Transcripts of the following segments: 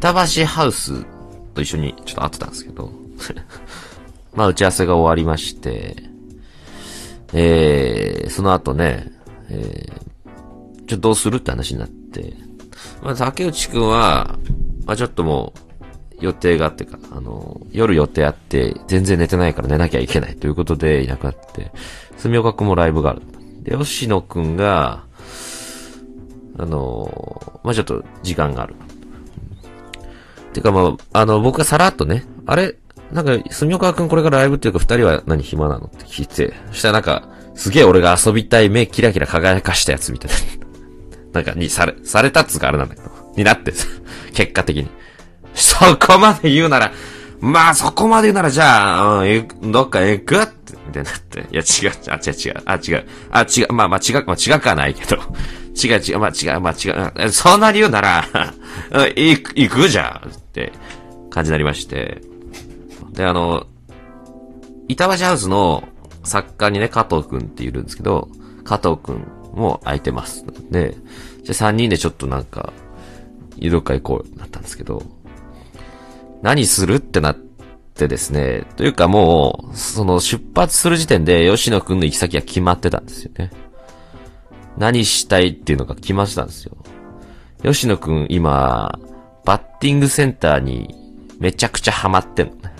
板橋ハウスと一緒にちょっと会ってたんですけど、まあ打ち合わせが終わりまして、えー、その後ね、えー、ちょっとどうするって話になって、まあ竹内くんは、まあちょっともう、予定があってか、あの、夜予定あって、全然寝てないから寝なきゃいけないということでいなくなって、住岡くんもライブがある。で、吉野くんが、あの、まあ、ちょっと時間がある。てかまあ、あの、僕がさらっとね、あれ、なんか、住岡くんこれからライブっていうか二人は何暇なの？って聞いて、そしたらなんか、すげえ俺が遊びたい目キラキラ輝かしたやつみたいな。なんか、にされ、されたっつうかあれなんだけど、になってさ、結果的に。そこまで言うなら、まあそこまで言うならじゃあ、うん、どっか行くって、みたいになって。いや違う、あ、違う違う、あ、違う、あ、違う、まあまあ違う、まあ違くはないけど。違う違う、まあ違う、まあ違う、そんな理由なら、行く、行くじゃんって感じになりまして。で、あの、板橋ハウスの作家にね、加藤くんっているんですけど、加藤くんも空いてます。で、じゃあ3人でちょっとなんか、移動会行こうなったんですけど、何する？ってなってですね、というかもう、その出発する時点で吉野くんの行き先は決まってたんですよね。何したいっていうのが決まってたんですよ。吉野くん今、バッティングセンターにめちゃくちゃハマってんのね。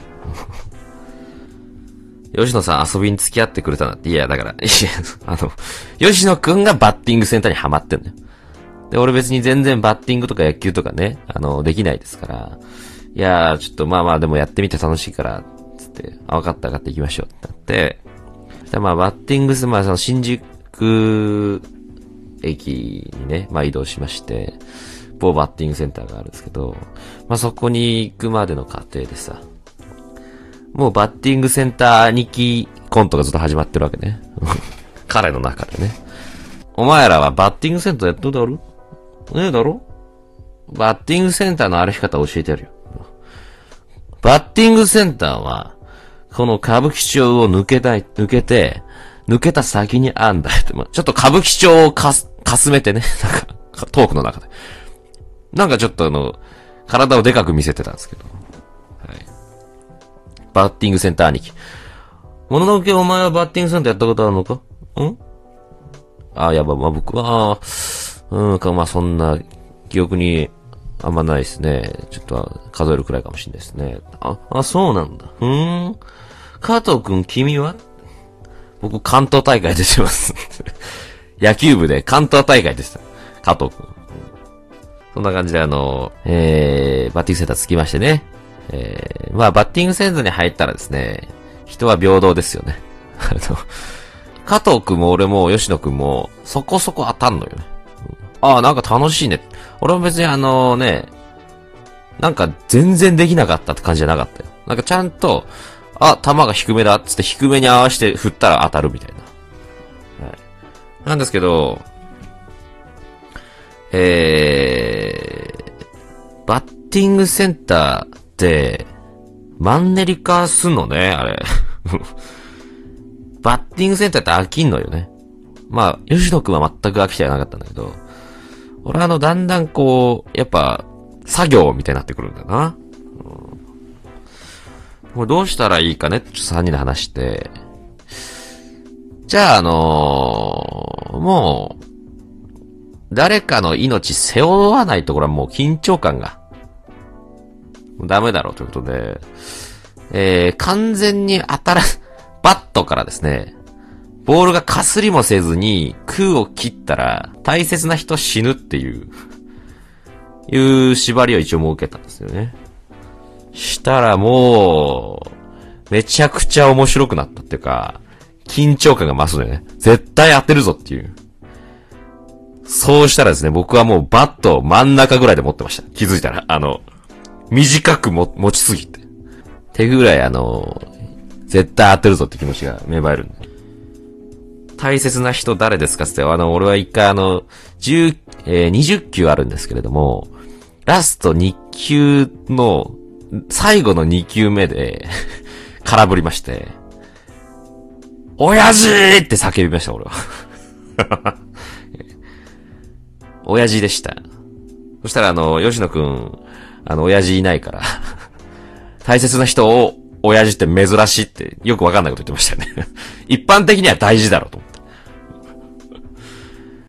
吉野さん遊びに付き合ってくれたなって。いや、だから、いや、あの、吉野くんがバッティングセンターにハマってんのよ。で、俺別に全然バッティングとか野球とかね、あの、できないですから、いやー、ちょっとまあまあでもやってみて楽しいから、つって、あ、分かった分かった行きましょうってなって、そまあバッティングス、まあその新宿駅にね、まあ移動しまして、某バッティングセンターがあるんですけど、まあそこに行くまでの過程でさ、もうバッティングセンター2期コントがずっと始まってるわけね。彼の中でね。お前らはバッティングセンターやっとだろ？ねえだろ？バッティングセンターの歩き方教えてやるよ。バッティングセンターは、この歌舞伎町を抜けたい、抜けて、抜けた先にあんだって、ちょっと歌舞伎町をかす、かすめてね、なんか、トークの中で。なんかちょっとあの、体をでかく見せてたんですけど。はい。バッティングセンター兄貴。もののけお前はバッティングセンターやったことあるのか？ん？あ、やば、まあ、僕は、うんか、まあ、そんな、記憶にあんまないですね。ちょっと数えるくらいかもしれないですね。あ、あ、そうなんだ。ふーん。加藤くん、君は？僕、関東大会出てます。野球部で関東大会でした。加藤くん。そんな感じであの、えー、バッティングセンター着きましてね。えー、まあ、バッティングセンターに入ったらですね、人は平等ですよね。あの、加藤くんも俺も吉野くんもそこそこ当たんのよね。ああ、なんか楽しいね。俺も別にあのね、なんか全然できなかったって感じじゃなかったよ。なんかちゃんと、あ、球が低めだっつって低めに合わせて振ったら当たるみたいな。はい。なんですけど、えー、バッティングセンターって、マンネリ化すんのね、あれ。バッティングセンターって飽きんのよね。まあ、吉野くんは全く飽きちゃなかったんだけど、俺はあの、だんだんこう、やっぱ、作業みたいになってくるんだな。うん、これどうしたらいいかね？ちょって3人で話して、じゃあ、あのー、もう、誰かの命背負わないところはもう緊張感が、ダメだろうということで、えー、完全に当たら、バットからですね、ボールがかすりもせずに空を切ったら大切な人死ぬっていう、いう縛りを一応設けたんですよね。したらもう、めちゃくちゃ面白くなったっていうか、緊張感が増すのよね。絶対当てるぞっていう。そうしたらですね、僕はもうバットを真ん中ぐらいで持ってました。気づいたら。あの、短くも持ちすぎて。手ぐらいあの、絶対当てるぞって気持ちが芽生えるんで。大切な人誰ですかって、あの、俺は一回あの、10、えー、20球あるんですけれども、ラスト2球の、最後の2球目で 空振りまして、親父って叫びました、俺は 親父でした。そしたらあの、吉野くん、あの、親父いないから、大切な人を親父って珍しいってよくわかんないこと言ってましたよね。一般的には大事だろうと